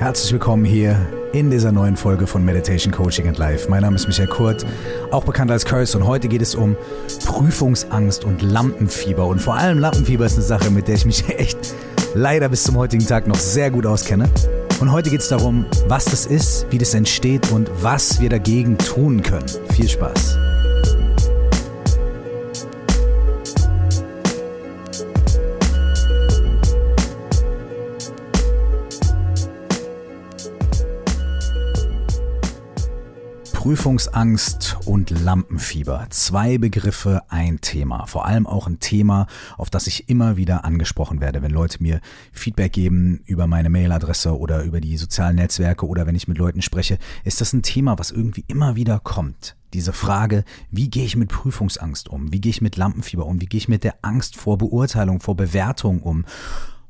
Herzlich willkommen hier in dieser neuen Folge von Meditation Coaching and Life. Mein Name ist Michael Kurt, auch bekannt als Curse und heute geht es um Prüfungsangst und Lampenfieber und vor allem Lampenfieber ist eine Sache, mit der ich mich echt leider bis zum heutigen Tag noch sehr gut auskenne. Und heute geht es darum, was das ist, wie das entsteht und was wir dagegen tun können. Viel Spaß. Prüfungsangst und Lampenfieber. Zwei Begriffe, ein Thema. Vor allem auch ein Thema, auf das ich immer wieder angesprochen werde, wenn Leute mir Feedback geben über meine Mailadresse oder über die sozialen Netzwerke oder wenn ich mit Leuten spreche, ist das ein Thema, was irgendwie immer wieder kommt. Diese Frage, wie gehe ich mit Prüfungsangst um? Wie gehe ich mit Lampenfieber um? Wie gehe ich mit der Angst vor Beurteilung, vor Bewertung um?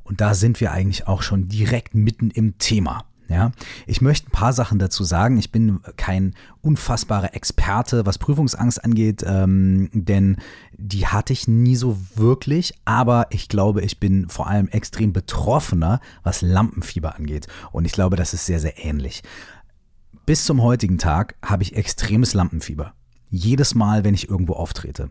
Und da sind wir eigentlich auch schon direkt mitten im Thema. Ja, ich möchte ein paar Sachen dazu sagen. Ich bin kein unfassbarer Experte, was Prüfungsangst angeht, ähm, denn die hatte ich nie so wirklich. Aber ich glaube, ich bin vor allem extrem betroffener, was Lampenfieber angeht. Und ich glaube, das ist sehr, sehr ähnlich. Bis zum heutigen Tag habe ich extremes Lampenfieber. Jedes Mal, wenn ich irgendwo auftrete.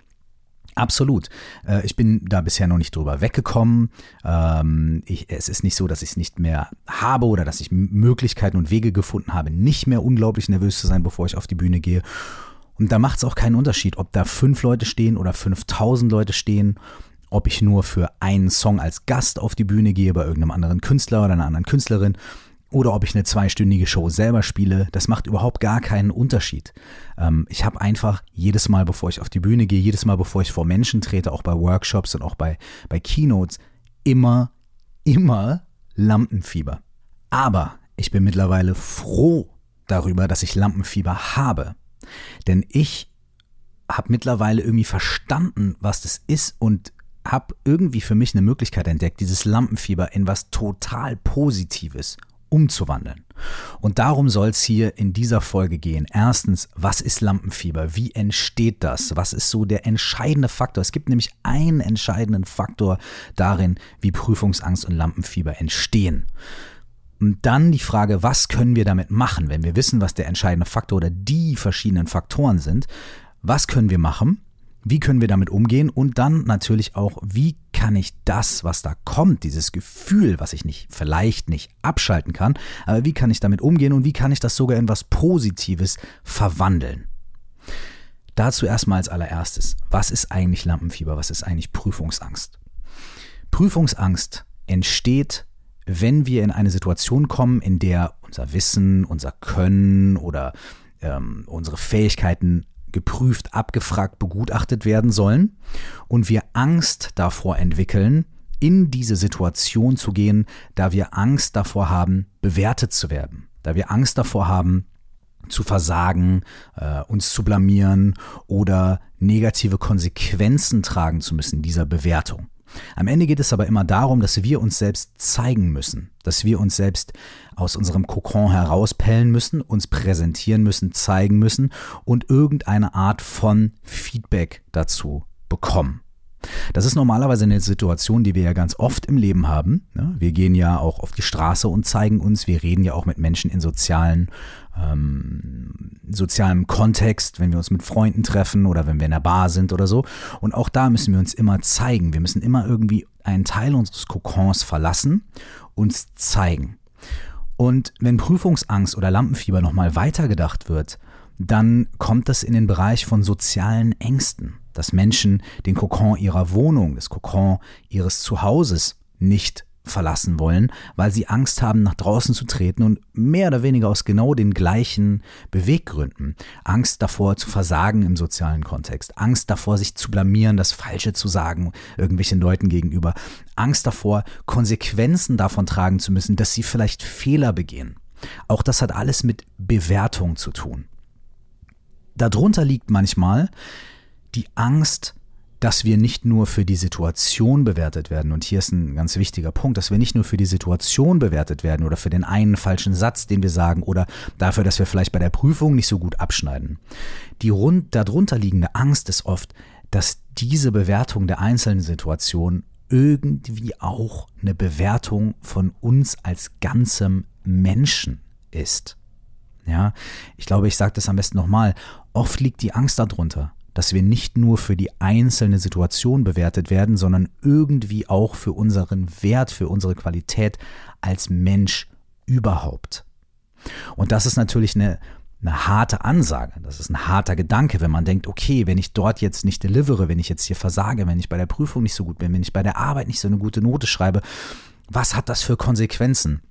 Absolut. Äh, ich bin da bisher noch nicht drüber weggekommen. Ähm, es ist nicht so, dass ich es nicht mehr habe oder dass ich Möglichkeiten und Wege gefunden habe, nicht mehr unglaublich nervös zu sein, bevor ich auf die Bühne gehe. Und da macht es auch keinen Unterschied, ob da fünf Leute stehen oder 5000 Leute stehen, ob ich nur für einen Song als Gast auf die Bühne gehe bei irgendeinem anderen Künstler oder einer anderen Künstlerin oder ob ich eine zweistündige Show selber spiele, das macht überhaupt gar keinen Unterschied. Ähm, ich habe einfach jedes Mal, bevor ich auf die Bühne gehe, jedes Mal, bevor ich vor Menschen trete, auch bei Workshops und auch bei, bei Keynotes, immer, immer Lampenfieber. Aber ich bin mittlerweile froh darüber, dass ich Lampenfieber habe. Denn ich habe mittlerweile irgendwie verstanden, was das ist und habe irgendwie für mich eine Möglichkeit entdeckt, dieses Lampenfieber in was total Positives umzuwandeln. Und darum soll es hier in dieser Folge gehen. Erstens, was ist Lampenfieber? Wie entsteht das? Was ist so der entscheidende Faktor? Es gibt nämlich einen entscheidenden Faktor darin, wie Prüfungsangst und Lampenfieber entstehen. Und dann die Frage, was können wir damit machen, wenn wir wissen, was der entscheidende Faktor oder die verschiedenen Faktoren sind? Was können wir machen? Wie können wir damit umgehen? Und dann natürlich auch, wie kann ich das, was da kommt, dieses Gefühl, was ich nicht, vielleicht nicht abschalten kann, aber wie kann ich damit umgehen und wie kann ich das sogar in was Positives verwandeln? Dazu erstmal als allererstes, was ist eigentlich Lampenfieber? Was ist eigentlich Prüfungsangst? Prüfungsangst entsteht, wenn wir in eine Situation kommen, in der unser Wissen, unser Können oder ähm, unsere Fähigkeiten geprüft, abgefragt, begutachtet werden sollen und wir Angst davor entwickeln, in diese Situation zu gehen, da wir Angst davor haben, bewertet zu werden, da wir Angst davor haben, zu versagen, äh, uns zu blamieren oder negative Konsequenzen tragen zu müssen dieser Bewertung. Am Ende geht es aber immer darum, dass wir uns selbst zeigen müssen, dass wir uns selbst aus unserem Kokon herauspellen müssen, uns präsentieren müssen, zeigen müssen und irgendeine Art von Feedback dazu bekommen. Das ist normalerweise eine Situation, die wir ja ganz oft im Leben haben. Wir gehen ja auch auf die Straße und zeigen uns. Wir reden ja auch mit Menschen in sozialen, ähm, sozialem Kontext, wenn wir uns mit Freunden treffen oder wenn wir in der Bar sind oder so. Und auch da müssen wir uns immer zeigen. Wir müssen immer irgendwie einen Teil unseres Kokons verlassen, uns zeigen. Und wenn Prüfungsangst oder Lampenfieber nochmal weitergedacht wird, dann kommt das in den Bereich von sozialen Ängsten dass Menschen den Kokon ihrer Wohnung, das Kokon ihres Zuhauses nicht verlassen wollen, weil sie Angst haben, nach draußen zu treten und mehr oder weniger aus genau den gleichen Beweggründen. Angst davor zu versagen im sozialen Kontext, Angst davor, sich zu blamieren, das Falsche zu sagen irgendwelchen Leuten gegenüber, Angst davor, Konsequenzen davon tragen zu müssen, dass sie vielleicht Fehler begehen. Auch das hat alles mit Bewertung zu tun. Darunter liegt manchmal die Angst, dass wir nicht nur für die Situation bewertet werden, und hier ist ein ganz wichtiger Punkt, dass wir nicht nur für die Situation bewertet werden oder für den einen falschen Satz, den wir sagen, oder dafür, dass wir vielleicht bei der Prüfung nicht so gut abschneiden. Die rund, darunter liegende Angst ist oft, dass diese Bewertung der einzelnen Situation irgendwie auch eine Bewertung von uns als ganzem Menschen ist. Ja, ich glaube, ich sage das am besten nochmal. Oft liegt die Angst darunter, dass wir nicht nur für die einzelne Situation bewertet werden, sondern irgendwie auch für unseren Wert, für unsere Qualität als Mensch überhaupt. Und das ist natürlich eine, eine harte Ansage. Das ist ein harter Gedanke, wenn man denkt, okay, wenn ich dort jetzt nicht delivere, wenn ich jetzt hier versage, wenn ich bei der Prüfung nicht so gut bin, wenn ich bei der Arbeit nicht so eine gute Note schreibe, was hat das für Konsequenzen?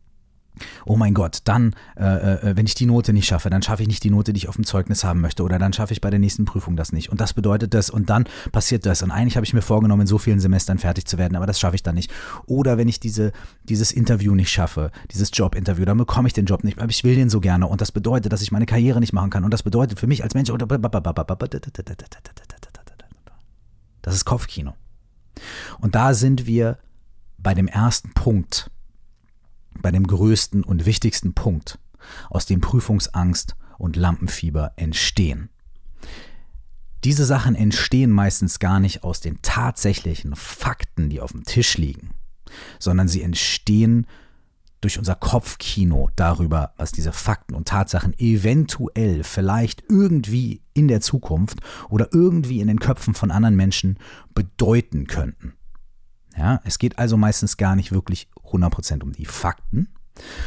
Oh mein Gott, dann, äh, äh, wenn ich die Note nicht schaffe, dann schaffe ich nicht die Note, die ich auf dem Zeugnis haben möchte, oder dann schaffe ich bei der nächsten Prüfung das nicht. Und das bedeutet das, und dann passiert das. Und eigentlich habe ich mir vorgenommen, in so vielen Semestern fertig zu werden, aber das schaffe ich dann nicht. Oder wenn ich diese, dieses Interview nicht schaffe, dieses Jobinterview, dann bekomme ich den Job nicht, aber ich will den so gerne. Und das bedeutet, dass ich meine Karriere nicht machen kann. Und das bedeutet für mich als Mensch, das ist Kopfkino. Und da sind wir bei dem ersten Punkt bei dem größten und wichtigsten Punkt, aus dem Prüfungsangst und Lampenfieber entstehen. Diese Sachen entstehen meistens gar nicht aus den tatsächlichen Fakten, die auf dem Tisch liegen, sondern sie entstehen durch unser Kopfkino darüber, was diese Fakten und Tatsachen eventuell vielleicht irgendwie in der Zukunft oder irgendwie in den Köpfen von anderen Menschen bedeuten könnten. Ja, es geht also meistens gar nicht wirklich 100% um die Fakten,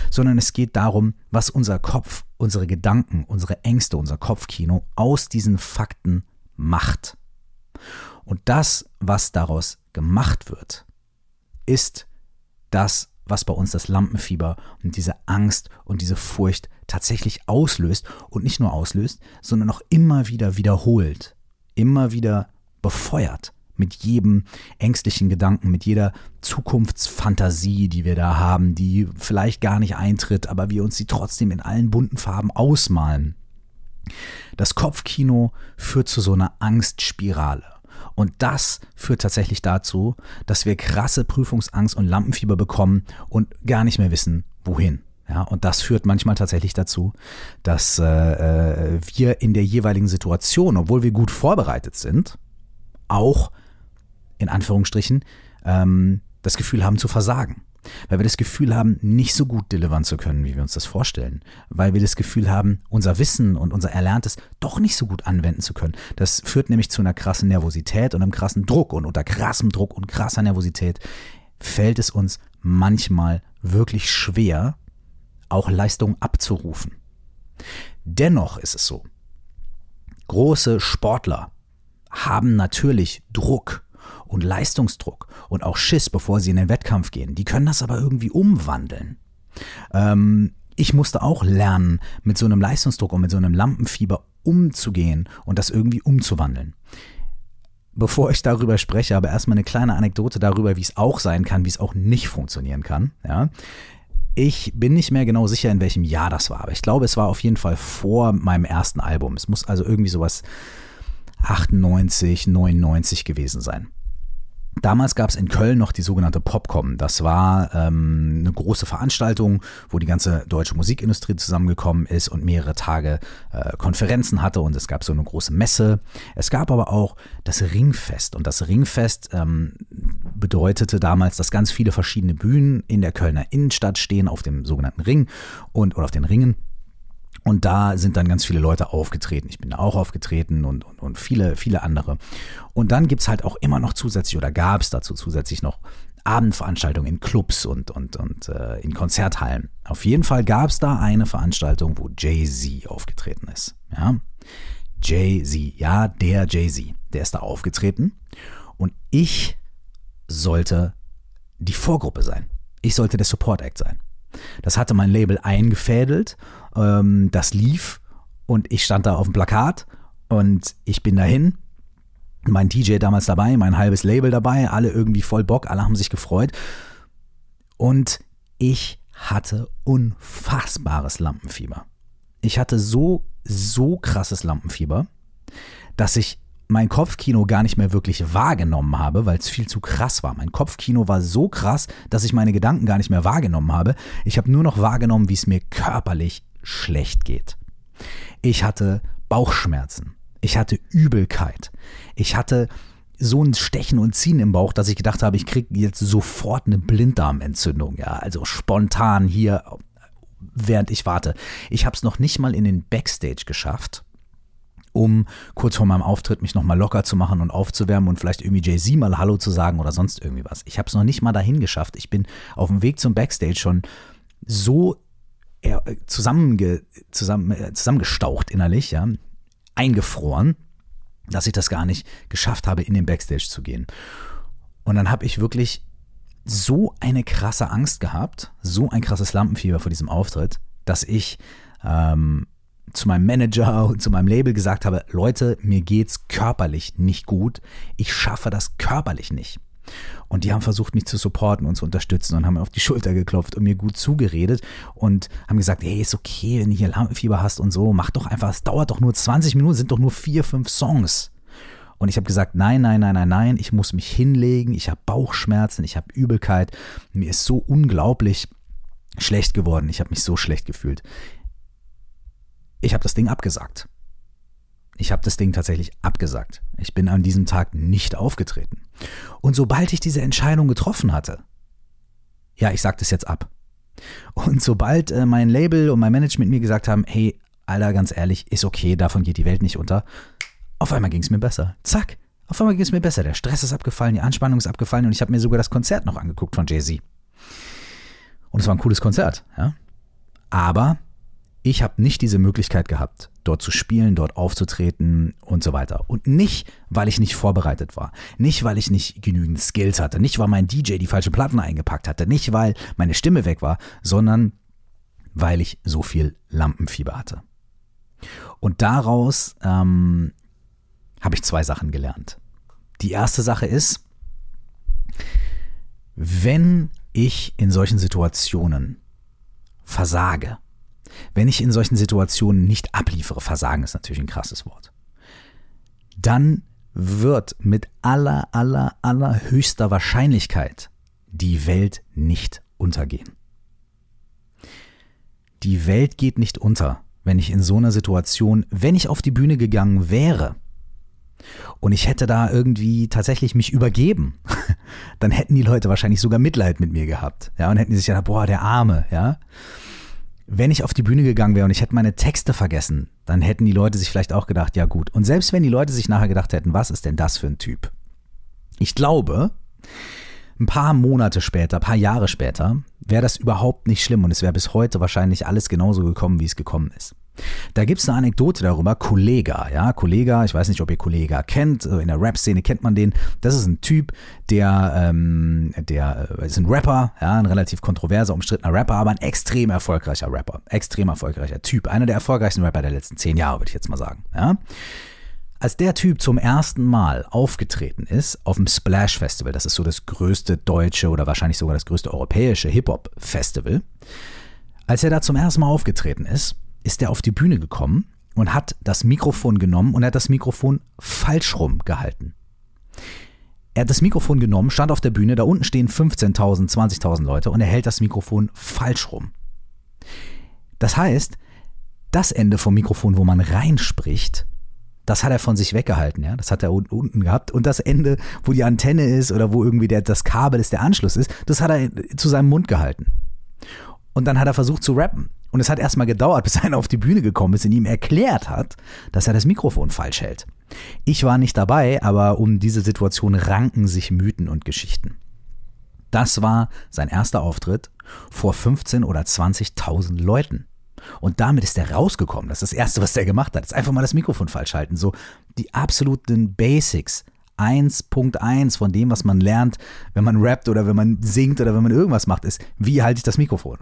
sondern es geht darum, was unser Kopf, unsere Gedanken, unsere Ängste, unser Kopfkino aus diesen Fakten macht. Und das, was daraus gemacht wird, ist das, was bei uns das Lampenfieber und diese Angst und diese Furcht tatsächlich auslöst und nicht nur auslöst, sondern auch immer wieder wiederholt, immer wieder befeuert mit jedem ängstlichen Gedanken, mit jeder Zukunftsfantasie, die wir da haben, die vielleicht gar nicht eintritt, aber wir uns sie trotzdem in allen bunten Farben ausmalen. Das Kopfkino führt zu so einer Angstspirale. Und das führt tatsächlich dazu, dass wir krasse Prüfungsangst und Lampenfieber bekommen und gar nicht mehr wissen, wohin. Ja, und das führt manchmal tatsächlich dazu, dass äh, äh wir in der jeweiligen Situation, obwohl wir gut vorbereitet sind, auch in Anführungsstrichen, ähm, das Gefühl haben zu versagen. Weil wir das Gefühl haben, nicht so gut delivern zu können, wie wir uns das vorstellen. Weil wir das Gefühl haben, unser Wissen und unser Erlerntes doch nicht so gut anwenden zu können. Das führt nämlich zu einer krassen Nervosität und einem krassen Druck. Und unter krassem Druck und krasser Nervosität fällt es uns manchmal wirklich schwer, auch Leistung abzurufen. Dennoch ist es so, große Sportler haben natürlich Druck und Leistungsdruck und auch Schiss, bevor sie in den Wettkampf gehen. Die können das aber irgendwie umwandeln. Ähm, ich musste auch lernen, mit so einem Leistungsdruck und mit so einem Lampenfieber umzugehen und das irgendwie umzuwandeln. Bevor ich darüber spreche, aber erstmal eine kleine Anekdote darüber, wie es auch sein kann, wie es auch nicht funktionieren kann. Ja. Ich bin nicht mehr genau sicher, in welchem Jahr das war, aber ich glaube, es war auf jeden Fall vor meinem ersten Album. Es muss also irgendwie sowas 98, 99 gewesen sein. Damals gab es in Köln noch die sogenannte Popcom. Das war ähm, eine große Veranstaltung, wo die ganze deutsche Musikindustrie zusammengekommen ist und mehrere Tage äh, Konferenzen hatte und es gab so eine große Messe. Es gab aber auch das Ringfest und das Ringfest ähm, bedeutete damals, dass ganz viele verschiedene Bühnen in der Kölner Innenstadt stehen auf dem sogenannten Ring und oder auf den Ringen und da sind dann ganz viele Leute aufgetreten. Ich bin da auch aufgetreten und, und, und viele, viele andere. Und dann gibt's halt auch immer noch zusätzlich oder gab es dazu zusätzlich noch Abendveranstaltungen in Clubs und, und, und äh, in Konzerthallen. Auf jeden Fall gab es da eine Veranstaltung, wo Jay-Z aufgetreten ist. Ja? Jay-Z, ja, der Jay-Z, der ist da aufgetreten. Und ich sollte die Vorgruppe sein. Ich sollte der Support Act sein. Das hatte mein Label eingefädelt ähm, das lief und ich stand da auf dem Plakat und ich bin dahin. Mein DJ damals dabei, mein halbes Label dabei, alle irgendwie voll Bock, alle haben sich gefreut. Und ich hatte unfassbares Lampenfieber. Ich hatte so, so krasses Lampenfieber, dass ich mein Kopfkino gar nicht mehr wirklich wahrgenommen habe, weil es viel zu krass war. Mein Kopfkino war so krass, dass ich meine Gedanken gar nicht mehr wahrgenommen habe. Ich habe nur noch wahrgenommen, wie es mir körperlich schlecht geht. Ich hatte Bauchschmerzen. Ich hatte Übelkeit. Ich hatte so ein Stechen und Ziehen im Bauch, dass ich gedacht habe, ich kriege jetzt sofort eine Blinddarmentzündung. Ja, also spontan hier, während ich warte. Ich habe es noch nicht mal in den Backstage geschafft um kurz vor meinem Auftritt mich nochmal locker zu machen und aufzuwärmen und vielleicht irgendwie Jay-Z mal Hallo zu sagen oder sonst irgendwie was. Ich habe es noch nicht mal dahin geschafft. Ich bin auf dem Weg zum Backstage schon so zusammenge, zusammen, äh, zusammengestaucht innerlich, ja, eingefroren, dass ich das gar nicht geschafft habe, in den Backstage zu gehen. Und dann habe ich wirklich so eine krasse Angst gehabt, so ein krasses Lampenfieber vor diesem Auftritt, dass ich ähm, zu meinem Manager und zu meinem Label gesagt habe, Leute, mir geht's körperlich nicht gut. Ich schaffe das körperlich nicht. Und die haben versucht, mich zu supporten und zu unterstützen und haben mir auf die Schulter geklopft und mir gut zugeredet und haben gesagt, hey, ist okay, wenn du hier Lampenfieber hast und so, mach doch einfach, es dauert doch nur 20 Minuten, sind doch nur vier, fünf Songs. Und ich habe gesagt, nein, nein, nein, nein, nein, ich muss mich hinlegen, ich habe Bauchschmerzen, ich habe Übelkeit, mir ist so unglaublich schlecht geworden, ich habe mich so schlecht gefühlt. Ich habe das Ding abgesagt. Ich habe das Ding tatsächlich abgesagt. Ich bin an diesem Tag nicht aufgetreten. Und sobald ich diese Entscheidung getroffen hatte, ja, ich sage das jetzt ab. Und sobald äh, mein Label und mein Management mir gesagt haben, hey, Alter, ganz ehrlich, ist okay, davon geht die Welt nicht unter, auf einmal ging es mir besser. Zack, auf einmal ging es mir besser. Der Stress ist abgefallen, die Anspannung ist abgefallen und ich habe mir sogar das Konzert noch angeguckt von Jay-Z. Und es war ein cooles Konzert, ja. Aber ich habe nicht diese Möglichkeit gehabt, dort zu spielen, dort aufzutreten und so weiter. Und nicht, weil ich nicht vorbereitet war. Nicht, weil ich nicht genügend Skills hatte. Nicht, weil mein DJ die falschen Platten eingepackt hatte. Nicht, weil meine Stimme weg war, sondern weil ich so viel Lampenfieber hatte. Und daraus ähm, habe ich zwei Sachen gelernt. Die erste Sache ist, wenn ich in solchen Situationen versage, wenn ich in solchen Situationen nicht abliefere, Versagen ist natürlich ein krasses Wort, dann wird mit aller, aller, aller höchster Wahrscheinlichkeit die Welt nicht untergehen. Die Welt geht nicht unter, wenn ich in so einer Situation, wenn ich auf die Bühne gegangen wäre und ich hätte da irgendwie tatsächlich mich übergeben, dann hätten die Leute wahrscheinlich sogar Mitleid mit mir gehabt, ja, und hätten sich gedacht, boah, der Arme, ja wenn ich auf die Bühne gegangen wäre und ich hätte meine Texte vergessen, dann hätten die Leute sich vielleicht auch gedacht, ja gut. Und selbst wenn die Leute sich nachher gedacht hätten, was ist denn das für ein Typ? Ich glaube, ein paar Monate später, ein paar Jahre später, wäre das überhaupt nicht schlimm und es wäre bis heute wahrscheinlich alles genauso gekommen, wie es gekommen ist. Da gibt es eine Anekdote darüber, Kollega, ja, Kollega, ich weiß nicht, ob ihr Kollega kennt, in der Rap-Szene kennt man den. Das ist ein Typ, der, ähm, der äh, ist ein Rapper, ja, ein relativ kontroverser, umstrittener Rapper, aber ein extrem erfolgreicher Rapper, extrem erfolgreicher Typ, einer der erfolgreichsten Rapper der letzten zehn Jahre, würde ich jetzt mal sagen, ja. Als der Typ zum ersten Mal aufgetreten ist auf dem Splash Festival, das ist so das größte deutsche oder wahrscheinlich sogar das größte europäische Hip-Hop-Festival, als er da zum ersten Mal aufgetreten ist, ist er auf die Bühne gekommen und hat das Mikrofon genommen und er hat das Mikrofon falsch rum gehalten. Er hat das Mikrofon genommen, stand auf der Bühne, da unten stehen 15.000, 20.000 Leute und er hält das Mikrofon falsch rum. Das heißt, das Ende vom Mikrofon, wo man reinspricht, das hat er von sich weggehalten, ja. Das hat er unten gehabt. Und das Ende, wo die Antenne ist oder wo irgendwie der, das Kabel ist, der Anschluss ist, das hat er zu seinem Mund gehalten. Und dann hat er versucht zu rappen. Und es hat erstmal gedauert, bis einer auf die Bühne gekommen ist und ihm erklärt hat, dass er das Mikrofon falsch hält. Ich war nicht dabei, aber um diese Situation ranken sich Mythen und Geschichten. Das war sein erster Auftritt vor 15 oder 20.000 Leuten. Und damit ist er rausgekommen. Das ist das Erste, was er gemacht hat. Ist einfach mal das Mikrofon falsch halten. So die absoluten Basics. 1.1 von dem, was man lernt, wenn man rappt oder wenn man singt oder wenn man irgendwas macht, ist, wie halte ich das Mikrofon?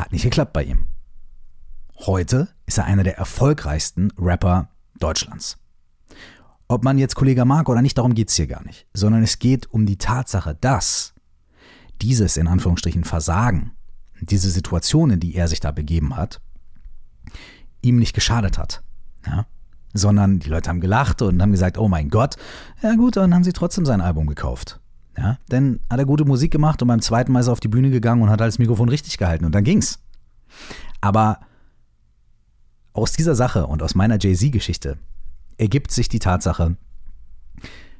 Hat nicht geklappt bei ihm. Heute ist er einer der erfolgreichsten Rapper Deutschlands. Ob man jetzt Kollege mag oder nicht, darum geht es hier gar nicht, sondern es geht um die Tatsache, dass dieses in Anführungsstrichen Versagen, diese Situation, in die er sich da begeben hat, ihm nicht geschadet hat. Ja? Sondern die Leute haben gelacht und haben gesagt, oh mein Gott, ja gut, dann haben sie trotzdem sein Album gekauft. Ja, denn hat er gute Musik gemacht und beim zweiten Mal ist er auf die Bühne gegangen und hat halt das Mikrofon richtig gehalten und dann ging's. Aber aus dieser Sache und aus meiner Jay-Z-Geschichte ergibt sich die Tatsache,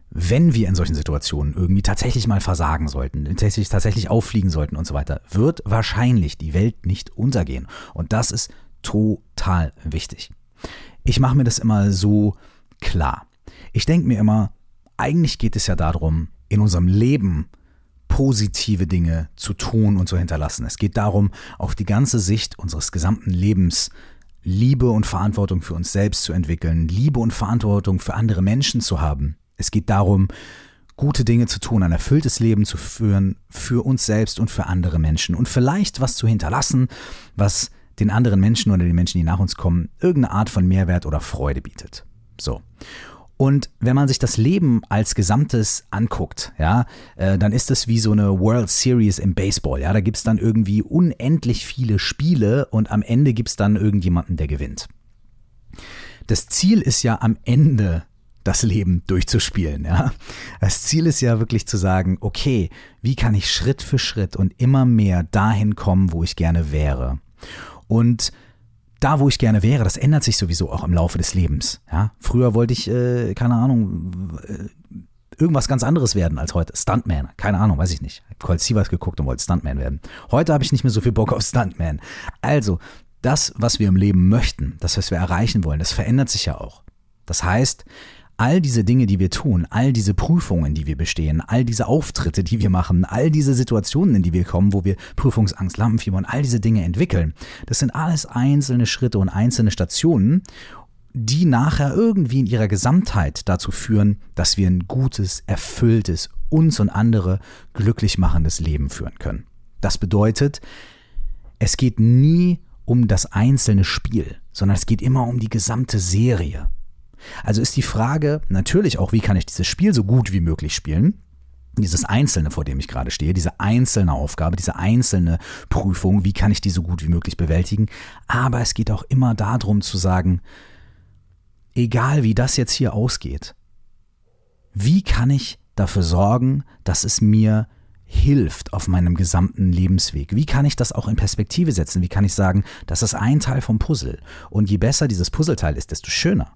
wenn wir in solchen Situationen irgendwie tatsächlich mal versagen sollten, tatsächlich, tatsächlich auffliegen sollten und so weiter, wird wahrscheinlich die Welt nicht untergehen. Und das ist total wichtig. Ich mache mir das immer so klar. Ich denke mir immer, eigentlich geht es ja darum, in unserem Leben positive Dinge zu tun und zu hinterlassen. Es geht darum, auf die ganze Sicht unseres gesamten Lebens Liebe und Verantwortung für uns selbst zu entwickeln, Liebe und Verantwortung für andere Menschen zu haben. Es geht darum, gute Dinge zu tun, ein erfülltes Leben zu führen für uns selbst und für andere Menschen und vielleicht was zu hinterlassen, was den anderen Menschen oder den Menschen, die nach uns kommen, irgendeine Art von Mehrwert oder Freude bietet. So. Und wenn man sich das Leben als Gesamtes anguckt, ja, äh, dann ist es wie so eine World Series im Baseball. Ja, da gibt es dann irgendwie unendlich viele Spiele und am Ende gibt es dann irgendjemanden, der gewinnt. Das Ziel ist ja am Ende das Leben durchzuspielen. Ja? Das Ziel ist ja wirklich zu sagen, okay, wie kann ich Schritt für Schritt und immer mehr dahin kommen, wo ich gerne wäre. Und da, wo ich gerne wäre, das ändert sich sowieso auch im Laufe des Lebens. Ja? Früher wollte ich, äh, keine Ahnung, äh, irgendwas ganz anderes werden als heute. Stuntman, keine Ahnung, weiß ich nicht. Colt Sievers geguckt und wollte Stuntman werden. Heute habe ich nicht mehr so viel Bock auf Stuntman. Also, das, was wir im Leben möchten, das, was wir erreichen wollen, das verändert sich ja auch. Das heißt, all diese Dinge, die wir tun, all diese Prüfungen, die wir bestehen, all diese Auftritte, die wir machen, all diese Situationen, in die wir kommen, wo wir Prüfungsangst, Lampenfieber und all diese Dinge entwickeln, das sind alles einzelne Schritte und einzelne Stationen, die nachher irgendwie in ihrer Gesamtheit dazu führen, dass wir ein gutes, erfülltes, uns und andere glücklich machendes Leben führen können. Das bedeutet, es geht nie um das einzelne Spiel, sondern es geht immer um die gesamte Serie. Also ist die Frage natürlich auch, wie kann ich dieses Spiel so gut wie möglich spielen? Dieses Einzelne, vor dem ich gerade stehe, diese einzelne Aufgabe, diese einzelne Prüfung, wie kann ich die so gut wie möglich bewältigen? Aber es geht auch immer darum zu sagen, egal wie das jetzt hier ausgeht, wie kann ich dafür sorgen, dass es mir hilft auf meinem gesamten Lebensweg? Wie kann ich das auch in Perspektive setzen? Wie kann ich sagen, das ist ein Teil vom Puzzle und je besser dieses Puzzleteil ist, desto schöner.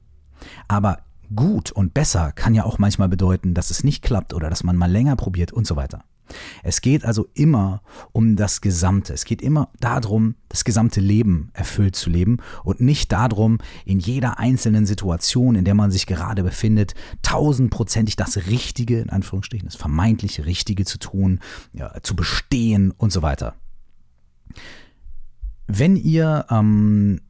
Aber gut und besser kann ja auch manchmal bedeuten, dass es nicht klappt oder dass man mal länger probiert und so weiter. Es geht also immer um das Gesamte. Es geht immer darum, das gesamte Leben erfüllt zu leben und nicht darum, in jeder einzelnen Situation, in der man sich gerade befindet, tausendprozentig das Richtige, in Anführungsstrichen, das vermeintlich Richtige zu tun, ja, zu bestehen und so weiter. Wenn ihr ähm,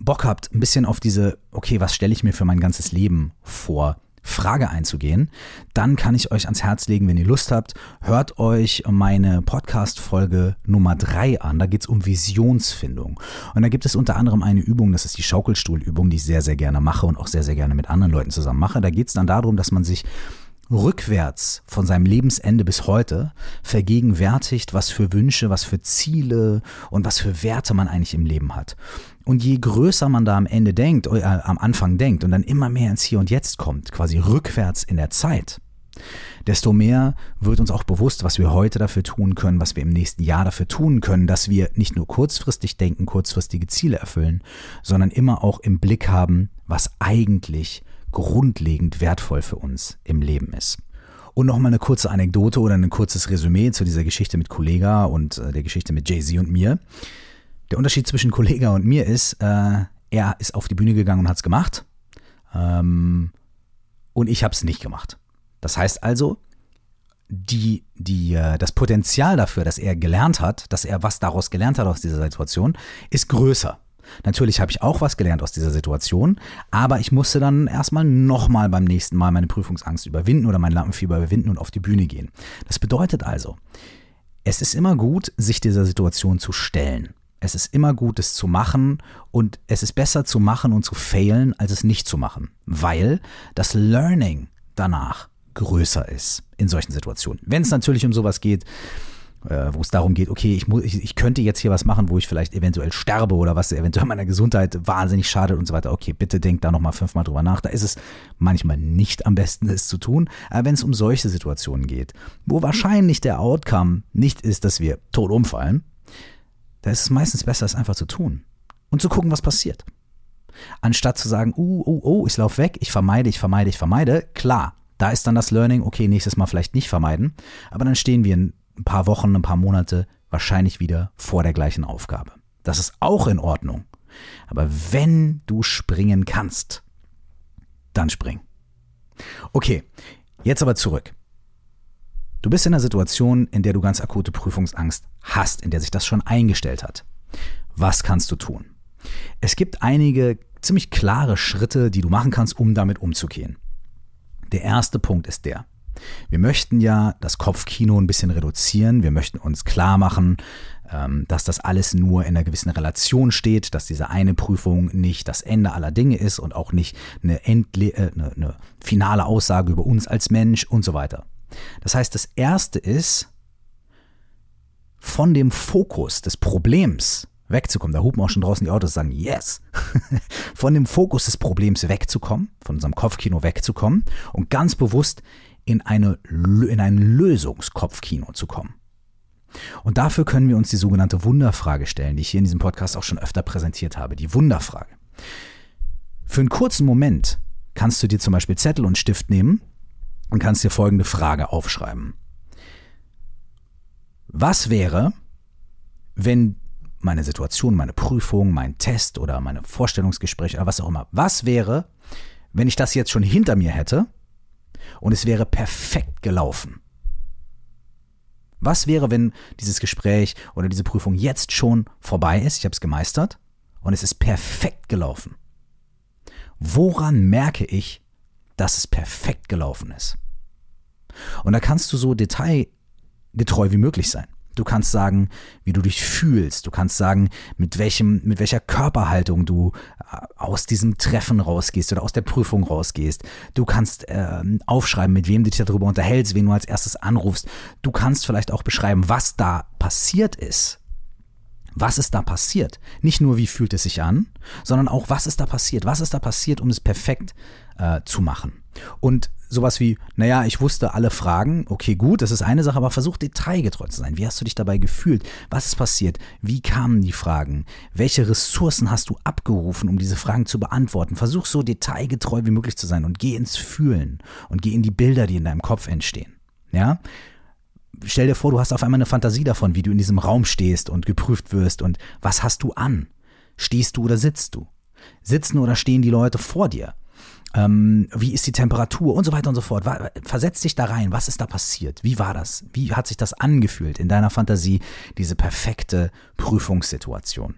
Bock habt, ein bisschen auf diese, okay, was stelle ich mir für mein ganzes Leben vor, Frage einzugehen, dann kann ich euch ans Herz legen, wenn ihr Lust habt, hört euch meine Podcast-Folge Nummer 3 an. Da geht es um Visionsfindung. Und da gibt es unter anderem eine Übung, das ist die Schaukelstuhlübung, die ich sehr, sehr gerne mache und auch sehr, sehr gerne mit anderen Leuten zusammen mache. Da geht es dann darum, dass man sich rückwärts von seinem Lebensende bis heute vergegenwärtigt, was für Wünsche, was für Ziele und was für Werte man eigentlich im Leben hat. Und je größer man da am Ende denkt, äh, am Anfang denkt und dann immer mehr ins Hier und Jetzt kommt, quasi rückwärts in der Zeit, desto mehr wird uns auch bewusst, was wir heute dafür tun können, was wir im nächsten Jahr dafür tun können, dass wir nicht nur kurzfristig denken, kurzfristige Ziele erfüllen, sondern immer auch im Blick haben, was eigentlich grundlegend wertvoll für uns im Leben ist. Und nochmal eine kurze Anekdote oder ein kurzes Resümee zu dieser Geschichte mit Kollega und äh, der Geschichte mit Jay-Z und mir. Der Unterschied zwischen Kollega und mir ist, äh, er ist auf die Bühne gegangen und hat es gemacht. Ähm, und ich habe es nicht gemacht. Das heißt also, die, die, äh, das Potenzial dafür, dass er gelernt hat, dass er was daraus gelernt hat aus dieser Situation, ist größer. Natürlich habe ich auch was gelernt aus dieser Situation, aber ich musste dann erstmal nochmal beim nächsten Mal meine Prüfungsangst überwinden oder mein Lampenfieber überwinden und auf die Bühne gehen. Das bedeutet also, es ist immer gut, sich dieser Situation zu stellen. Es ist immer gut, es zu machen und es ist besser zu machen und zu failen, als es nicht zu machen, weil das Learning danach größer ist in solchen Situationen. Wenn es natürlich um sowas geht, äh, wo es darum geht, okay, ich, muss, ich, ich könnte jetzt hier was machen, wo ich vielleicht eventuell sterbe oder was eventuell meiner Gesundheit wahnsinnig schadet und so weiter. Okay, bitte denkt da nochmal fünfmal drüber nach. Da ist es manchmal nicht am besten, es zu tun. Aber wenn es um solche Situationen geht, wo wahrscheinlich der Outcome nicht ist, dass wir tot umfallen, da ist es meistens besser, es einfach zu tun und zu gucken, was passiert. Anstatt zu sagen, uh, oh, oh, ich laufe weg, ich vermeide, ich vermeide, ich vermeide, klar, Da ist dann das Learning, okay, nächstes Mal vielleicht nicht vermeiden, aber dann stehen wir in ein paar Wochen, ein paar Monate wahrscheinlich wieder vor der gleichen Aufgabe. Das ist auch in Ordnung. Aber wenn du springen kannst, dann spring. Okay, jetzt aber zurück. Du bist in einer Situation, in der du ganz akute Prüfungsangst hast, in der sich das schon eingestellt hat. Was kannst du tun? Es gibt einige ziemlich klare Schritte, die du machen kannst, um damit umzugehen. Der erste Punkt ist der. Wir möchten ja das Kopfkino ein bisschen reduzieren. Wir möchten uns klar machen, ähm, dass das alles nur in einer gewissen Relation steht, dass diese eine Prüfung nicht das Ende aller Dinge ist und auch nicht eine, Endle äh, eine, eine finale Aussage über uns als Mensch und so weiter. Das heißt, das Erste ist, von dem Fokus des Problems wegzukommen. Da hupen auch schon draußen die Autos und sagen, yes, von dem Fokus des Problems wegzukommen, von unserem Kopfkino wegzukommen und ganz bewusst in, eine, in ein Lösungskopfkino zu kommen. Und dafür können wir uns die sogenannte Wunderfrage stellen, die ich hier in diesem Podcast auch schon öfter präsentiert habe. Die Wunderfrage. Für einen kurzen Moment kannst du dir zum Beispiel Zettel und Stift nehmen und kannst dir folgende Frage aufschreiben. Was wäre, wenn meine Situation, meine Prüfung, mein Test oder meine Vorstellungsgespräch oder was auch immer, was wäre, wenn ich das jetzt schon hinter mir hätte und es wäre perfekt gelaufen? Was wäre, wenn dieses Gespräch oder diese Prüfung jetzt schon vorbei ist, ich habe es gemeistert und es ist perfekt gelaufen? Woran merke ich, dass es perfekt gelaufen ist? Und da kannst du so detailgetreu wie möglich sein. Du kannst sagen, wie du dich fühlst. Du kannst sagen, mit welchem, mit welcher Körperhaltung du äh, aus diesem Treffen rausgehst oder aus der Prüfung rausgehst. Du kannst äh, aufschreiben, mit wem du dich darüber unterhältst, wen du als erstes anrufst. Du kannst vielleicht auch beschreiben, was da passiert ist. Was ist da passiert? Nicht nur, wie fühlt es sich an, sondern auch, was ist da passiert? Was ist da passiert, um es perfekt äh, zu machen? Und sowas wie, naja, ich wusste alle Fragen, okay, gut, das ist eine Sache, aber versuch detailgetreu zu sein. Wie hast du dich dabei gefühlt? Was ist passiert? Wie kamen die Fragen? Welche Ressourcen hast du abgerufen, um diese Fragen zu beantworten? Versuch so detailgetreu wie möglich zu sein und geh ins Fühlen und geh in die Bilder, die in deinem Kopf entstehen. Ja? Stell dir vor, du hast auf einmal eine Fantasie davon, wie du in diesem Raum stehst und geprüft wirst und was hast du an? Stehst du oder sitzt du? Sitzen oder stehen die Leute vor dir? Ähm, wie ist die Temperatur und so weiter und so fort. Versetz dich da rein. Was ist da passiert? Wie war das? Wie hat sich das angefühlt in deiner Fantasie, diese perfekte Prüfungssituation?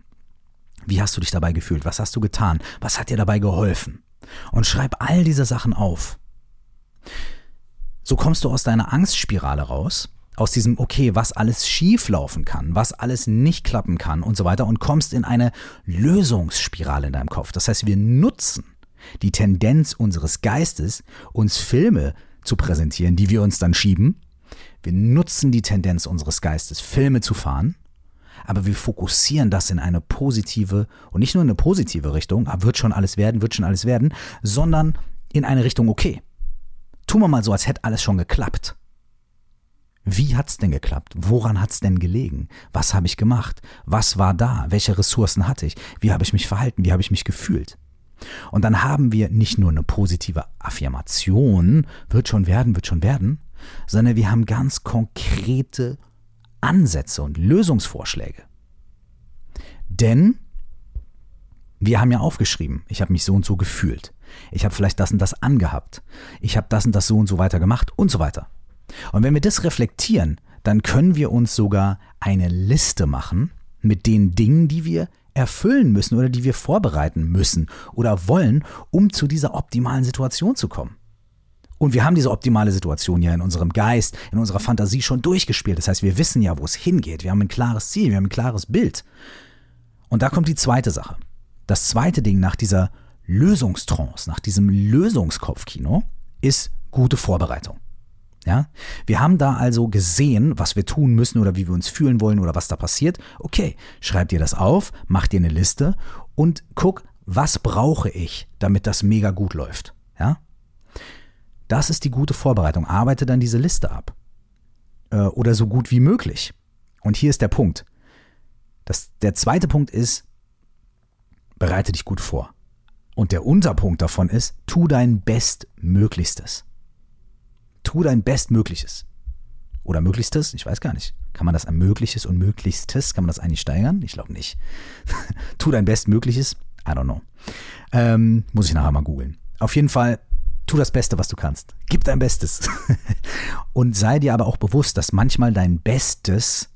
Wie hast du dich dabei gefühlt? Was hast du getan? Was hat dir dabei geholfen? Und schreib all diese Sachen auf. So kommst du aus deiner Angstspirale raus, aus diesem, okay, was alles schief laufen kann, was alles nicht klappen kann und so weiter und kommst in eine Lösungsspirale in deinem Kopf. Das heißt, wir nutzen die Tendenz unseres Geistes, uns Filme zu präsentieren, die wir uns dann schieben. Wir nutzen die Tendenz unseres Geistes, Filme zu fahren, aber wir fokussieren das in eine positive und nicht nur in eine positive Richtung, ah, wird schon alles werden, wird schon alles werden, sondern in eine Richtung, okay, tun wir mal so, als hätte alles schon geklappt. Wie hat's denn geklappt? Woran hat's denn gelegen? Was habe ich gemacht? Was war da? Welche Ressourcen hatte ich? Wie habe ich mich verhalten? Wie habe ich mich gefühlt? Und dann haben wir nicht nur eine positive Affirmation, wird schon werden, wird schon werden, sondern wir haben ganz konkrete Ansätze und Lösungsvorschläge. Denn wir haben ja aufgeschrieben, ich habe mich so und so gefühlt. Ich habe vielleicht das und das angehabt. Ich habe das und das so und so weiter gemacht und so weiter. Und wenn wir das reflektieren, dann können wir uns sogar eine Liste machen mit den Dingen, die wir erfüllen müssen oder die wir vorbereiten müssen oder wollen, um zu dieser optimalen Situation zu kommen. Und wir haben diese optimale Situation ja in unserem Geist, in unserer Fantasie schon durchgespielt. Das heißt, wir wissen ja, wo es hingeht. Wir haben ein klares Ziel, wir haben ein klares Bild. Und da kommt die zweite Sache. Das zweite Ding nach dieser Lösungstrance, nach diesem Lösungskopfkino, ist gute Vorbereitung. Ja? Wir haben da also gesehen, was wir tun müssen oder wie wir uns fühlen wollen oder was da passiert. Okay, schreib dir das auf, mach dir eine Liste und guck, was brauche ich, damit das mega gut läuft. Ja? Das ist die gute Vorbereitung. Arbeite dann diese Liste ab. Äh, oder so gut wie möglich. Und hier ist der Punkt. Das, der zweite Punkt ist, bereite dich gut vor. Und der Unterpunkt davon ist, tu dein Bestmöglichstes. Tu dein Bestmögliches. Oder Möglichstes, ich weiß gar nicht. Kann man das Ermögliches und Möglichstes, kann man das eigentlich steigern? Ich glaube nicht. tu dein Bestmögliches, I don't know. Ähm, muss ich nachher mal googeln. Auf jeden Fall, tu das Beste, was du kannst. Gib dein Bestes. und sei dir aber auch bewusst, dass manchmal dein Bestes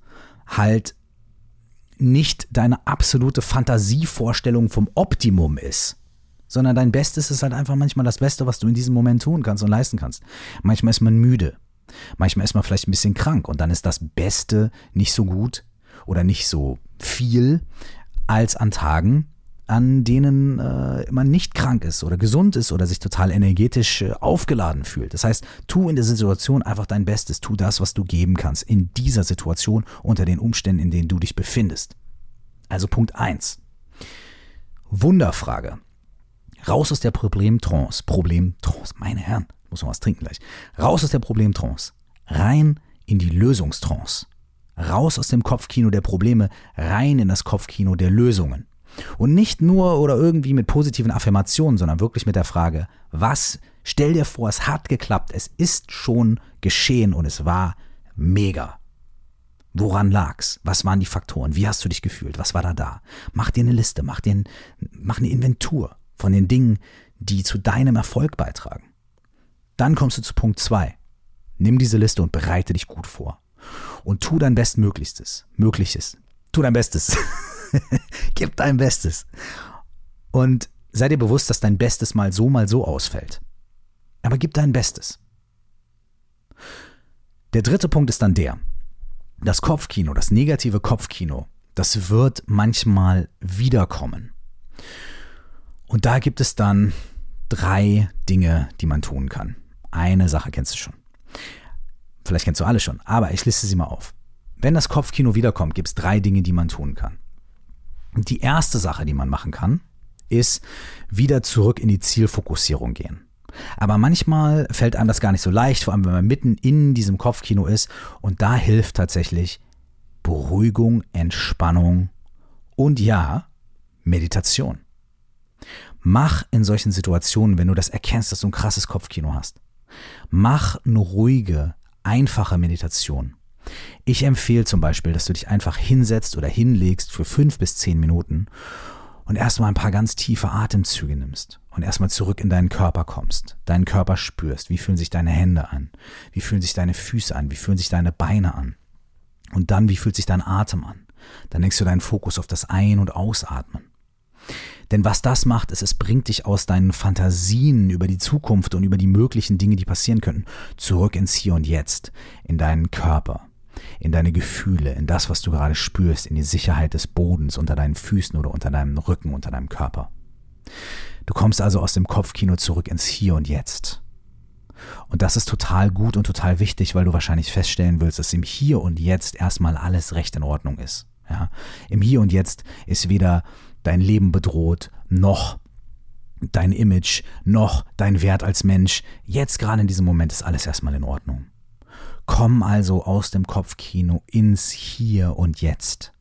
halt nicht deine absolute Fantasievorstellung vom Optimum ist, sondern dein Bestes ist halt einfach manchmal das Beste, was du in diesem Moment tun kannst und leisten kannst. Manchmal ist man müde, manchmal ist man vielleicht ein bisschen krank und dann ist das Beste nicht so gut oder nicht so viel als an Tagen, an denen äh, man nicht krank ist oder gesund ist oder sich total energetisch äh, aufgeladen fühlt. Das heißt, tu in der Situation einfach dein Bestes, tu das, was du geben kannst in dieser Situation unter den Umständen, in denen du dich befindest. Also Punkt 1. Wunderfrage. Raus aus der Problemtrance. Problemtrance, meine Herren, muss man was trinken gleich. Raus aus der Problemtrance. Rein in die Lösungstrance. Raus aus dem Kopfkino der Probleme, rein in das Kopfkino der Lösungen. Und nicht nur oder irgendwie mit positiven Affirmationen, sondern wirklich mit der Frage, was, stell dir vor, es hat geklappt, es ist schon geschehen und es war mega. Woran lag's? Was waren die Faktoren? Wie hast du dich gefühlt? Was war da da? Mach dir eine Liste, mach dir ein, mach eine Inventur von den Dingen, die zu deinem Erfolg beitragen. Dann kommst du zu Punkt zwei. Nimm diese Liste und bereite dich gut vor. Und tu dein Bestmöglichstes. Mögliches. Tu dein Bestes. Gib dein Bestes. Und sei dir bewusst, dass dein Bestes mal so, mal so ausfällt. Aber gib dein Bestes. Der dritte Punkt ist dann der. Das Kopfkino, das negative Kopfkino, das wird manchmal wiederkommen. Und da gibt es dann drei Dinge, die man tun kann. Eine Sache kennst du schon. Vielleicht kennst du alle schon, aber ich liste sie mal auf. Wenn das Kopfkino wiederkommt, gibt es drei Dinge, die man tun kann. Die erste Sache, die man machen kann, ist wieder zurück in die Zielfokussierung gehen. Aber manchmal fällt einem das gar nicht so leicht, vor allem wenn man mitten in diesem Kopfkino ist. Und da hilft tatsächlich Beruhigung, Entspannung und ja, Meditation. Mach in solchen Situationen, wenn du das erkennst, dass du ein krasses Kopfkino hast, mach eine ruhige, einfache Meditation. Ich empfehle zum Beispiel, dass du dich einfach hinsetzt oder hinlegst für fünf bis zehn Minuten und erstmal ein paar ganz tiefe Atemzüge nimmst und erstmal zurück in deinen Körper kommst, deinen Körper spürst, wie fühlen sich deine Hände an, wie fühlen sich deine Füße an, wie fühlen sich deine Beine an und dann, wie fühlt sich dein Atem an. Dann legst du deinen Fokus auf das Ein- und Ausatmen. Denn was das macht, ist, es bringt dich aus deinen Fantasien über die Zukunft und über die möglichen Dinge, die passieren könnten, zurück ins Hier und Jetzt, in deinen Körper in deine Gefühle, in das, was du gerade spürst, in die Sicherheit des Bodens unter deinen Füßen oder unter deinem Rücken, unter deinem Körper. Du kommst also aus dem Kopfkino zurück ins Hier und Jetzt. Und das ist total gut und total wichtig, weil du wahrscheinlich feststellen willst, dass im Hier und Jetzt erstmal alles recht in Ordnung ist. Ja? Im Hier und Jetzt ist weder dein Leben bedroht, noch dein Image, noch dein Wert als Mensch. Jetzt gerade in diesem Moment ist alles erstmal in Ordnung. Komm also aus dem Kopfkino ins Hier und Jetzt.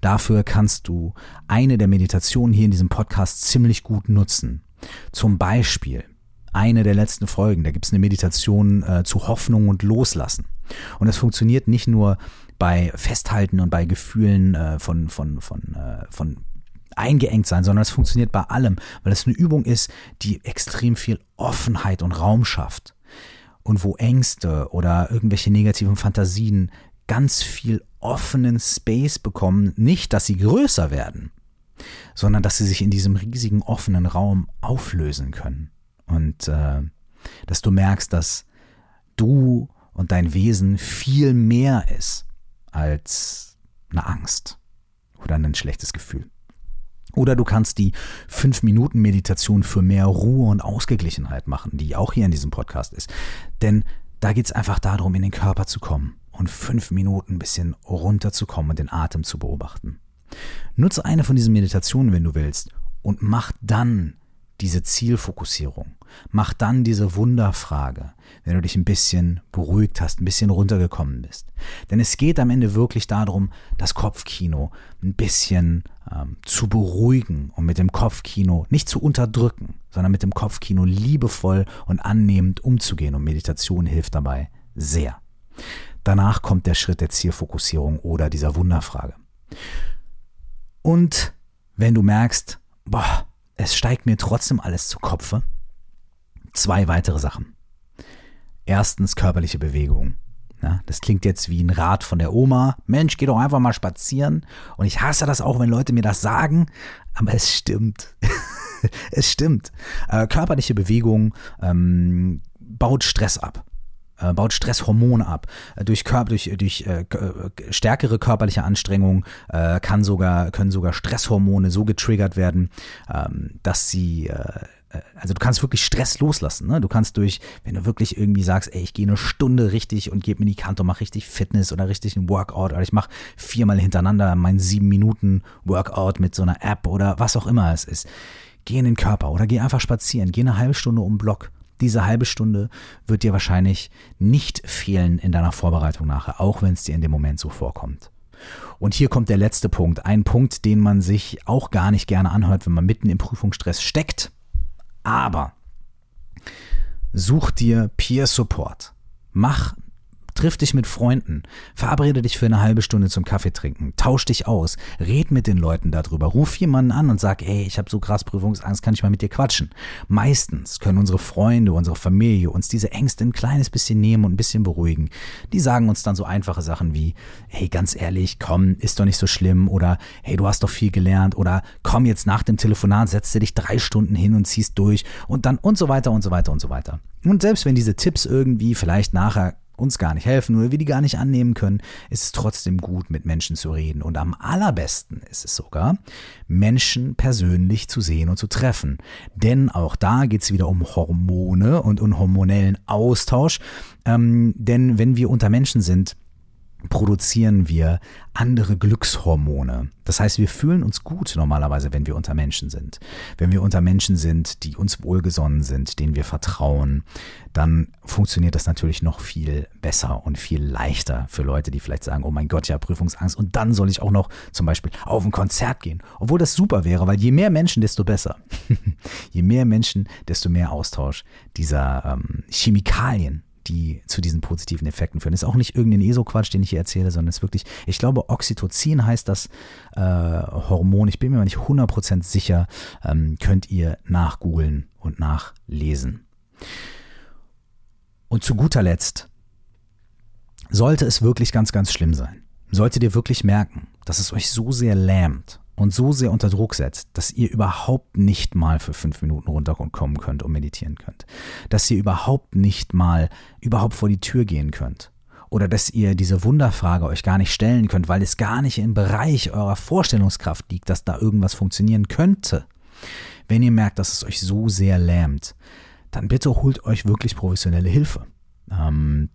Dafür kannst du eine der Meditationen hier in diesem Podcast ziemlich gut nutzen. Zum Beispiel eine der letzten Folgen, da gibt es eine Meditation äh, zu Hoffnung und Loslassen. Und das funktioniert nicht nur bei Festhalten und bei Gefühlen äh, von, von, von, äh, von eingeengt sein, sondern es funktioniert bei allem, weil es eine Übung ist, die extrem viel Offenheit und Raum schafft und wo Ängste oder irgendwelche negativen Fantasien ganz viel offenen Space bekommen, nicht, dass sie größer werden, sondern dass sie sich in diesem riesigen offenen Raum auflösen können. Und äh, dass du merkst, dass du und dein Wesen viel mehr ist als eine Angst oder ein schlechtes Gefühl. Oder du kannst die 5-Minuten-Meditation für mehr Ruhe und Ausgeglichenheit machen, die auch hier in diesem Podcast ist. Denn da geht es einfach darum, in den Körper zu kommen und fünf Minuten ein bisschen runterzukommen und den Atem zu beobachten. Nutze eine von diesen Meditationen, wenn du willst, und mach dann diese Zielfokussierung. Mach dann diese Wunderfrage, wenn du dich ein bisschen beruhigt hast, ein bisschen runtergekommen bist. Denn es geht am Ende wirklich darum, das Kopfkino ein bisschen ähm, zu beruhigen und mit dem Kopfkino nicht zu unterdrücken, sondern mit dem Kopfkino liebevoll und annehmend umzugehen. Und Meditation hilft dabei sehr. Danach kommt der Schritt der Zielfokussierung oder dieser Wunderfrage. Und wenn du merkst, boah, es steigt mir trotzdem alles zu Kopfe. Zwei weitere Sachen. Erstens körperliche Bewegung. Ja, das klingt jetzt wie ein Rat von der Oma. Mensch, geh doch einfach mal spazieren. Und ich hasse das auch, wenn Leute mir das sagen, aber es stimmt. es stimmt. Äh, körperliche Bewegung ähm, baut Stress ab baut Stresshormone ab. Äh, durch, Körper, durch, durch äh, äh, stärkere körperliche Anstrengung äh, kann sogar, können sogar Stresshormone so getriggert werden, ähm, dass sie äh, also du kannst wirklich Stress loslassen. Ne? Du kannst durch, wenn du wirklich irgendwie sagst, ey, ich gehe eine Stunde richtig und gebe mir die Kante und mache richtig Fitness oder richtig ein Workout oder ich mache viermal hintereinander mein sieben Minuten Workout mit so einer App oder was auch immer es ist. Geh in den Körper oder geh einfach spazieren, geh eine halbe Stunde um den Block. Diese halbe Stunde wird dir wahrscheinlich nicht fehlen in deiner Vorbereitung nachher, auch wenn es dir in dem Moment so vorkommt. Und hier kommt der letzte Punkt, ein Punkt, den man sich auch gar nicht gerne anhört, wenn man mitten im Prüfungsstress steckt. Aber such dir Peer Support. Mach Triff dich mit Freunden, verabrede dich für eine halbe Stunde zum Kaffee trinken, tausch dich aus, red mit den Leuten darüber, ruf jemanden an und sag, ey, ich habe so krass Prüfungsangst, kann ich mal mit dir quatschen. Meistens können unsere Freunde, unsere Familie uns diese Ängste ein kleines bisschen nehmen und ein bisschen beruhigen. Die sagen uns dann so einfache Sachen wie, hey, ganz ehrlich, komm, ist doch nicht so schlimm oder hey, du hast doch viel gelernt oder komm jetzt nach dem Telefonat, setzt du dich drei Stunden hin und ziehst durch und dann und so weiter und so weiter und so weiter. Und selbst wenn diese Tipps irgendwie vielleicht nachher uns gar nicht helfen oder wir die gar nicht annehmen können, ist es trotzdem gut, mit Menschen zu reden. Und am allerbesten ist es sogar, Menschen persönlich zu sehen und zu treffen. Denn auch da geht es wieder um Hormone und um hormonellen Austausch. Ähm, denn wenn wir unter Menschen sind, produzieren wir andere Glückshormone. Das heißt, wir fühlen uns gut normalerweise, wenn wir unter Menschen sind. Wenn wir unter Menschen sind, die uns wohlgesonnen sind, denen wir vertrauen, dann funktioniert das natürlich noch viel besser und viel leichter für Leute, die vielleicht sagen, oh mein Gott, ja, Prüfungsangst und dann soll ich auch noch zum Beispiel auf ein Konzert gehen. Obwohl das super wäre, weil je mehr Menschen, desto besser. je mehr Menschen, desto mehr Austausch dieser ähm, Chemikalien, die zu diesen positiven Effekten führen. Ist auch nicht irgendein ESO-Quatsch, den ich hier erzähle, sondern ist wirklich, ich glaube, Oxytocin heißt das äh, Hormon. Ich bin mir nicht 100% sicher. Ähm, könnt ihr nachgoogeln und nachlesen. Und zu guter Letzt, sollte es wirklich ganz, ganz schlimm sein, solltet ihr wirklich merken, dass es euch so sehr lähmt und so sehr unter Druck setzt, dass ihr überhaupt nicht mal für fünf Minuten runterkommen könnt und meditieren könnt. Dass ihr überhaupt nicht mal überhaupt vor die Tür gehen könnt. Oder dass ihr diese Wunderfrage euch gar nicht stellen könnt, weil es gar nicht im Bereich eurer Vorstellungskraft liegt, dass da irgendwas funktionieren könnte. Wenn ihr merkt, dass es euch so sehr lähmt, dann bitte holt euch wirklich professionelle Hilfe. Ähm,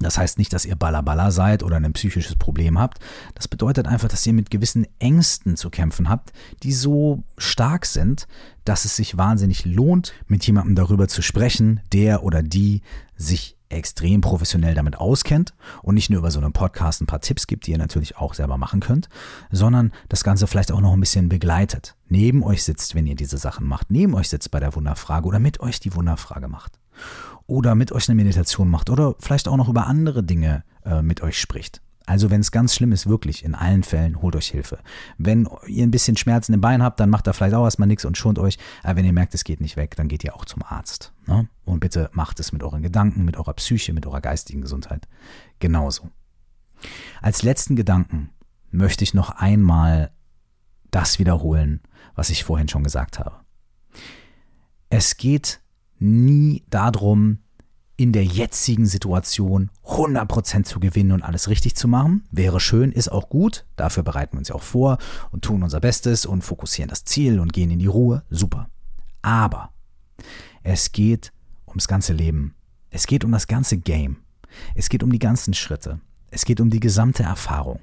das heißt nicht, dass ihr Ballaballa seid oder ein psychisches Problem habt. Das bedeutet einfach, dass ihr mit gewissen Ängsten zu kämpfen habt, die so stark sind, dass es sich wahnsinnig lohnt, mit jemandem darüber zu sprechen, der oder die sich extrem professionell damit auskennt und nicht nur über so einen Podcast ein paar Tipps gibt, die ihr natürlich auch selber machen könnt, sondern das Ganze vielleicht auch noch ein bisschen begleitet. Neben euch sitzt, wenn ihr diese Sachen macht, neben euch sitzt bei der Wunderfrage oder mit euch die Wunderfrage macht oder mit euch eine Meditation macht oder vielleicht auch noch über andere Dinge äh, mit euch spricht. Also wenn es ganz schlimm ist, wirklich, in allen Fällen holt euch Hilfe. Wenn ihr ein bisschen Schmerzen im Bein habt, dann macht da vielleicht auch erstmal nichts und schont euch. Aber wenn ihr merkt, es geht nicht weg, dann geht ihr auch zum Arzt. Ne? Und bitte macht es mit euren Gedanken, mit eurer Psyche, mit eurer geistigen Gesundheit genauso. Als letzten Gedanken möchte ich noch einmal das wiederholen, was ich vorhin schon gesagt habe. Es geht nie darum, in der jetzigen Situation 100% zu gewinnen und alles richtig zu machen. Wäre schön, ist auch gut. Dafür bereiten wir uns ja auch vor und tun unser Bestes und fokussieren das Ziel und gehen in die Ruhe. Super. Aber es geht ums ganze Leben. Es geht um das ganze Game. Es geht um die ganzen Schritte. Es geht um die gesamte Erfahrung.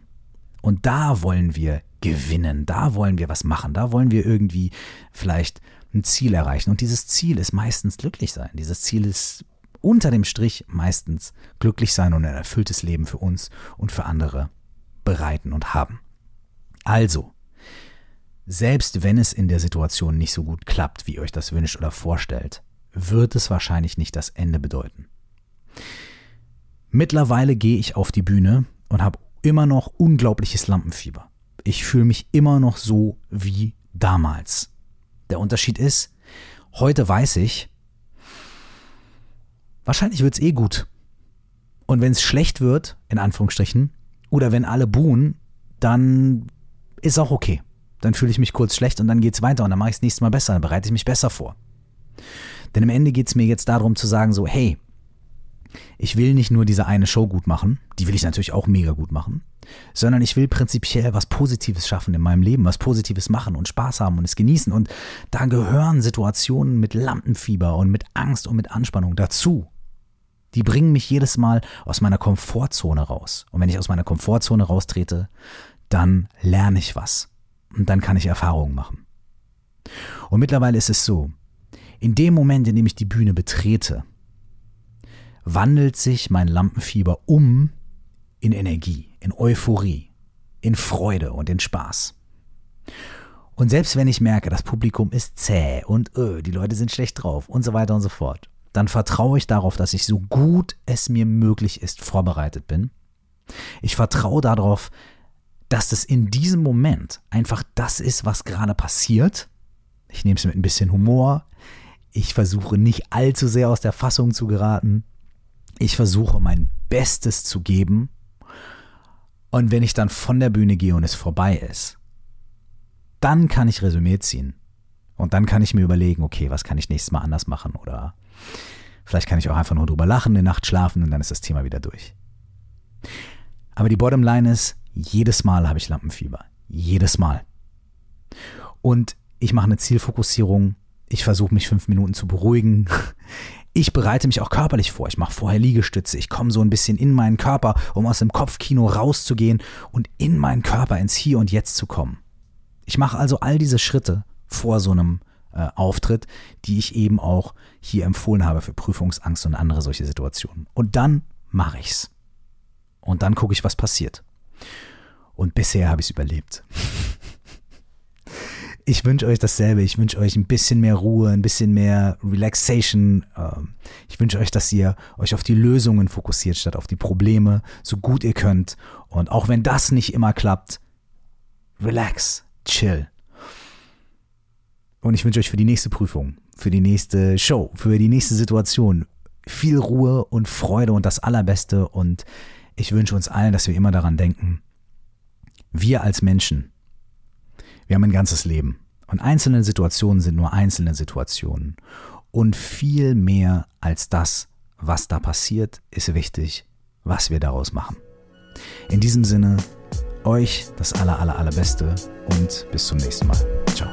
Und da wollen wir gewinnen, da wollen wir was machen, da wollen wir irgendwie vielleicht ein Ziel erreichen. Und dieses Ziel ist meistens glücklich sein. Dieses Ziel ist unter dem Strich meistens glücklich sein und ein erfülltes Leben für uns und für andere bereiten und haben. Also, selbst wenn es in der Situation nicht so gut klappt, wie ihr euch das wünscht oder vorstellt, wird es wahrscheinlich nicht das Ende bedeuten. Mittlerweile gehe ich auf die Bühne und habe immer noch unglaubliches Lampenfieber. Ich fühle mich immer noch so wie damals. Der Unterschied ist, heute weiß ich, wahrscheinlich wird es eh gut. Und wenn es schlecht wird, in Anführungsstrichen, oder wenn alle buhen, dann ist auch okay. Dann fühle ich mich kurz schlecht und dann geht es weiter und dann mache ich es nächstes Mal besser, dann bereite ich mich besser vor. Denn am Ende geht es mir jetzt darum zu sagen, so, hey, ich will nicht nur diese eine Show gut machen, die will ich natürlich auch mega gut machen, sondern ich will prinzipiell was Positives schaffen in meinem Leben, was Positives machen und Spaß haben und es genießen. Und da gehören Situationen mit Lampenfieber und mit Angst und mit Anspannung dazu. Die bringen mich jedes Mal aus meiner Komfortzone raus. Und wenn ich aus meiner Komfortzone raustrete, dann lerne ich was und dann kann ich Erfahrungen machen. Und mittlerweile ist es so, in dem Moment, in dem ich die Bühne betrete, wandelt sich mein Lampenfieber um in Energie, in Euphorie, in Freude und in Spaß. Und selbst wenn ich merke, das Publikum ist zäh und öh, die Leute sind schlecht drauf und so weiter und so fort, dann vertraue ich darauf, dass ich so gut es mir möglich ist vorbereitet bin. Ich vertraue darauf, dass es in diesem Moment einfach das ist, was gerade passiert. Ich nehme es mit ein bisschen Humor. Ich versuche nicht allzu sehr aus der Fassung zu geraten. Ich versuche mein Bestes zu geben. Und wenn ich dann von der Bühne gehe und es vorbei ist, dann kann ich Resümee ziehen. Und dann kann ich mir überlegen, okay, was kann ich nächstes Mal anders machen? Oder vielleicht kann ich auch einfach nur drüber lachen, eine Nacht schlafen und dann ist das Thema wieder durch. Aber die Bottomline ist, jedes Mal habe ich Lampenfieber. Jedes Mal. Und ich mache eine Zielfokussierung. Ich versuche mich fünf Minuten zu beruhigen. Ich bereite mich auch körperlich vor. Ich mache vorher Liegestütze. Ich komme so ein bisschen in meinen Körper, um aus dem Kopfkino rauszugehen und in meinen Körper, ins Hier und Jetzt zu kommen. Ich mache also all diese Schritte vor so einem äh, Auftritt, die ich eben auch hier empfohlen habe für Prüfungsangst und andere solche Situationen. Und dann mache ich's. Und dann gucke ich, was passiert. Und bisher habe ich es überlebt. ich wünsche euch dasselbe. Ich wünsche euch ein bisschen mehr Ruhe, ein bisschen mehr Relaxation. Ähm, ich wünsche euch, dass ihr euch auf die Lösungen fokussiert, statt auf die Probleme, so gut ihr könnt. Und auch wenn das nicht immer klappt, relax, chill. Und ich wünsche euch für die nächste Prüfung, für die nächste Show, für die nächste Situation viel Ruhe und Freude und das Allerbeste. Und ich wünsche uns allen, dass wir immer daran denken, wir als Menschen, wir haben ein ganzes Leben. Und einzelne Situationen sind nur einzelne Situationen. Und viel mehr als das, was da passiert, ist wichtig, was wir daraus machen. In diesem Sinne, euch das aller, aller, allerbeste und bis zum nächsten Mal. Ciao.